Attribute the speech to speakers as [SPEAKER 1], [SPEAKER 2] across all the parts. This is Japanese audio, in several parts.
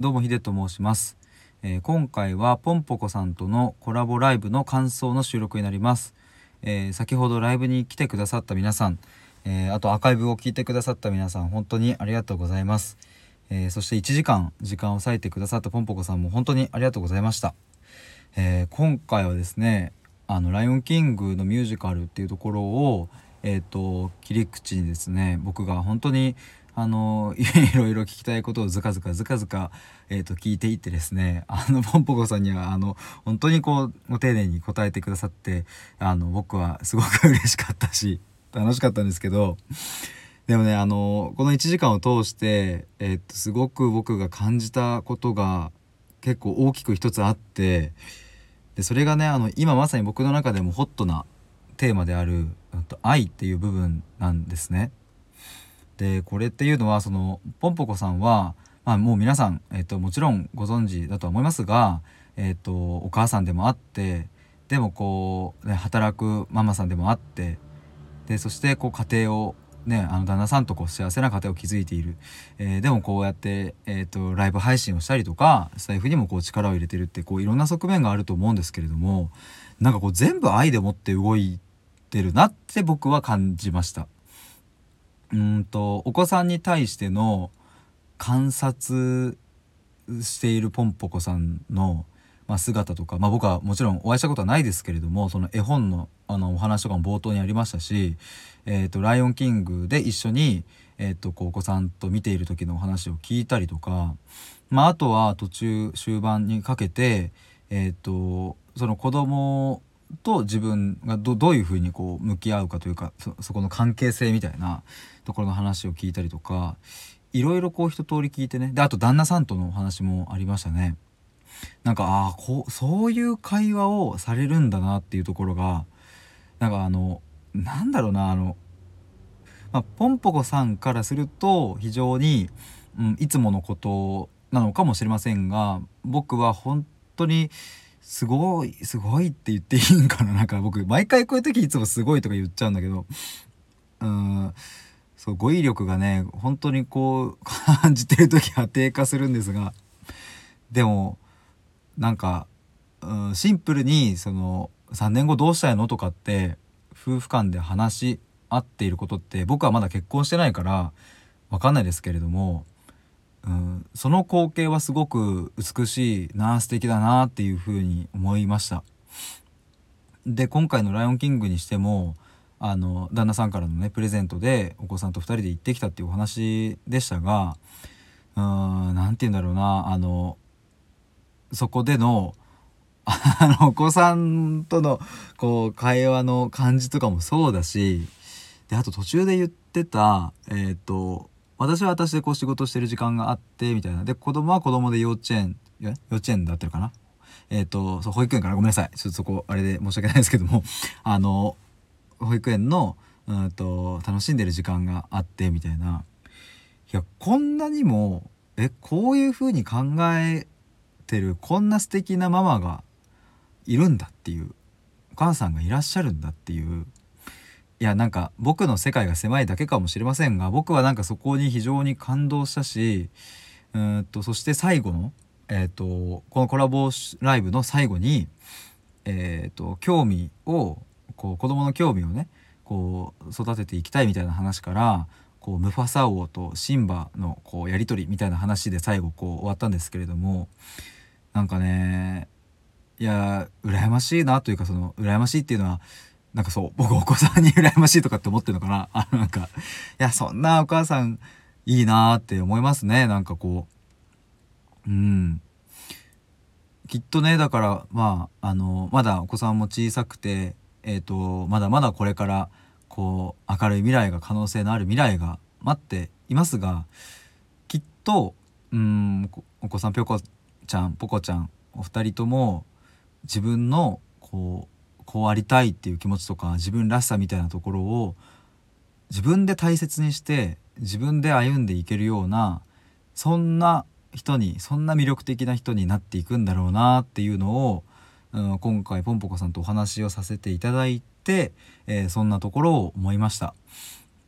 [SPEAKER 1] どうもヒデと申します、えー、今回はポンポコさんとのコラボライブの感想の収録になります、えー、先ほどライブに来てくださった皆さん、えー、あとアーカイブを聞いてくださった皆さん本当にありがとうございます、えそして1時間時間を割いてくださったポンポコさんも本当にありがとうございました、え今回はですねあの「ライオンキング」のミュージカルっていうところをえっ、と切り口にですね僕が本当にあの いろいろ聞きたいことをずかずかずかずか、えー、と聞いていってですねあのポンポコさんにはあの本当にこうご丁寧に答えてくださってあの僕はすごく 嬉しかったし楽しかったんですけどでもねあのこの1時間を通して、えー、とすごく僕が感じたことが結構大きく一つあってでそれがねあの今まさに僕の中でもホットなテーマである愛っていう部分なんですね。でこれっていうのはそのポンポコさんは、まあ、もう皆さん、えーと、もちろんご存知だとは思いますが、えーと、お母さんでもあってでもこう、ね、働くママさんでもあってでそしてこう家庭をね、あの旦那さんとこう幸せな家庭を築いている、えー、でもこうやって、えーと、ライブ配信をしたりとかスタイフにもこう力を入れてるってこういろんな側面があると思うんですけれどもなんかこう全部愛でもって動いてるなって僕は感じました。うんとお子さんに対しての観察しているポンポコさんの、まあ、姿とか、まあ、僕はもちろんお会いしたことはないですけれどもその絵本のあのお話とかも冒頭にありましたし「えーと、ライオンキング」で一緒に、えーと、こうお子さんと見ている時のお話を聞いたりとか、まあ、あとは途中終盤にかけて、えーとその子供と自分がどどういうふうにこう向き合うかというかそこの関係性みたいなところの話を聞いたりとかいろいろこう一通り聞いてねであと旦那さんとのお話もありましたね。なんかああこうそういう会話をされるんだなっていうところがなんかあのなんだろうなあの、まあ、ポンポコさんからすると非常に、うん、いつものことなのかもしれませんが僕は本当にすごいすごいって言っていいんかな？なんか僕毎回こういう時いつもすごいとか言っちゃうんだけど。うん。そう語彙力がね本当にこう 感じてる時は低下するんですが。でもなんか、うん、シンプルにその3年後どうしたいのとかって夫婦間で話し合っていることって僕はまだ結婚してないから分かんないですけれども。うん、その光景はすごく美しいな素敵だなっていうふうに思いました。で今回の「ライオンキング」にしてもあの旦那さんからのねプレゼントでお子さんと2人で行ってきたっていうお話でしたが何て言うんだろうなあのそこでの あのお子さんとのこう会話の感じとかもそうだしであと途中で言ってたえっ、ー、と私は私でこう仕事してる時間があってみたいな。で子供は子供で幼稚園幼稚園だってるかな？えっ、ー、とそう保育園かなごめんなさい。ちょっとそこあれで申し訳ないですけども。あの保育園のうんと楽しんでる時間があってみたいな。いやこんなにもえ？こういう風に考えてるこんな素敵なママがいるんだっていう。お母さんがいらっしゃるんだっていう。いやなんか僕の世界が狭いだけかもしれませんが僕はなんかそこに非常に感動したしうんとそして最後の、えーと、このコラボライブの最後に、えーと、興味をこう子供の興味をねこう育てていきたいみたいな話からこうムファサ王とシンバのこうやり取りみたいな話で最後こう終わったんですけれどもなんかねいや羨ましいなというかその羨ましいっていうのはなんかそう僕お子さんに羨ましいとかって思ってるのかな？あのなんかいやそんなお母さんいいなーって思いますね。なんかこううん。きっとねだからまああのまだお子さんも小さくてえっ、ー、とまだまだこれからこう明るい未来が可能性のある未来が待っていますがきっとうんお子さんぴょこちゃんぽこちゃんお二人とも自分のこうこうありたいっていう気持ちとか自分らしさみたいなところを自分で大切にして自分で歩んでいけるようなそんな人にそんな魅力的な人になっていくんだろうなっていうのを、うん、今回ポンポコさんとお話をさせていただいて、えー、そんなところを思いました。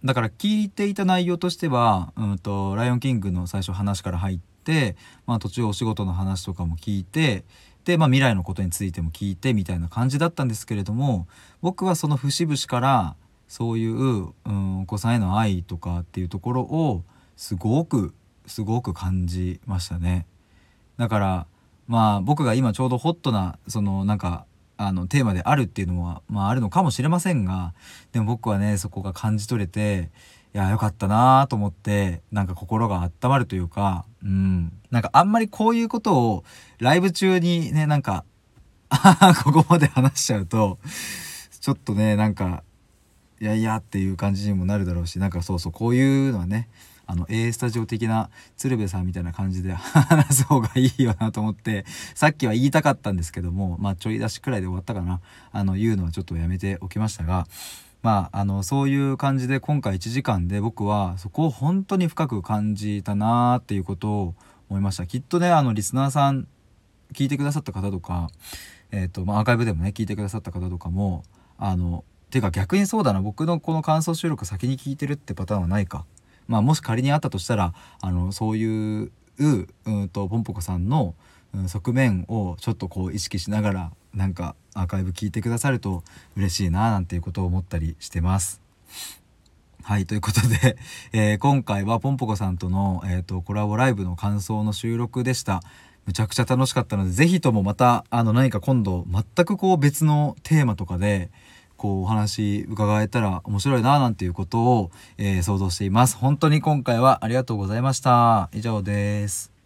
[SPEAKER 1] だから聞いていた内容としては、うんと、ライオンキングの最初話から入って、まあ途中お仕事の話とかも聞いて、で、まあ未来のことについても聞いてみたいな感じだったんですけれども、僕はその節々からそういう、うん、お子さんへの愛とかっていうところをすごく、すごく感じましたね。だから、まあ僕が今ちょうどホットな、そのなんかあのテーマであるっていうのは、まあ、あるのかもしれませんがでも僕はねそこが感じ取れていやよかったなと思ってなんか心が温まるというかうん。なんかあんまりこういうことをライブ中にねなんか ここまで話しちゃうとちょっとねなんかいやいやっていう感じにもなるだろうしなんかそうそうこういうのはねあの A スタジオ的な鶴瓶さんみたいな感じで 話す方がいいよなと思ってさっきは言いたかったんですけどもまあちょい出しくらいで終わったかな。あの言うのはちょっとやめておきましたがまああのそういう感じで今回1時間で僕はそこを本当に深く感じたなーっていうことを思いました。きっとねあのリスナーさん聞いてくださった方とかえ、ー、とまあアーカイブでもね聞いてくださった方とかもあのていうか逆にそうだな僕のこの感想収録先に聞いてるってパターンはないか。まあ、もし仮にあったとしたらあのそういううんとポンポコさんの、側面をちょっとこう意識しながらなんかアーカイブ聞いてくださると嬉しいななんていうことを思ったりしてます。はい、ということで、えー、今回はポンポコさんとの、えーと、コラボライブの感想の収録でした。むちゃくちゃ楽しかったので、是非ともまた、あの、何か今度、全くこう別のテーマとかで、こうお話伺えたら面白いななんていうことを、えー、想像しています。本当に今回はありがとうございました。以上です。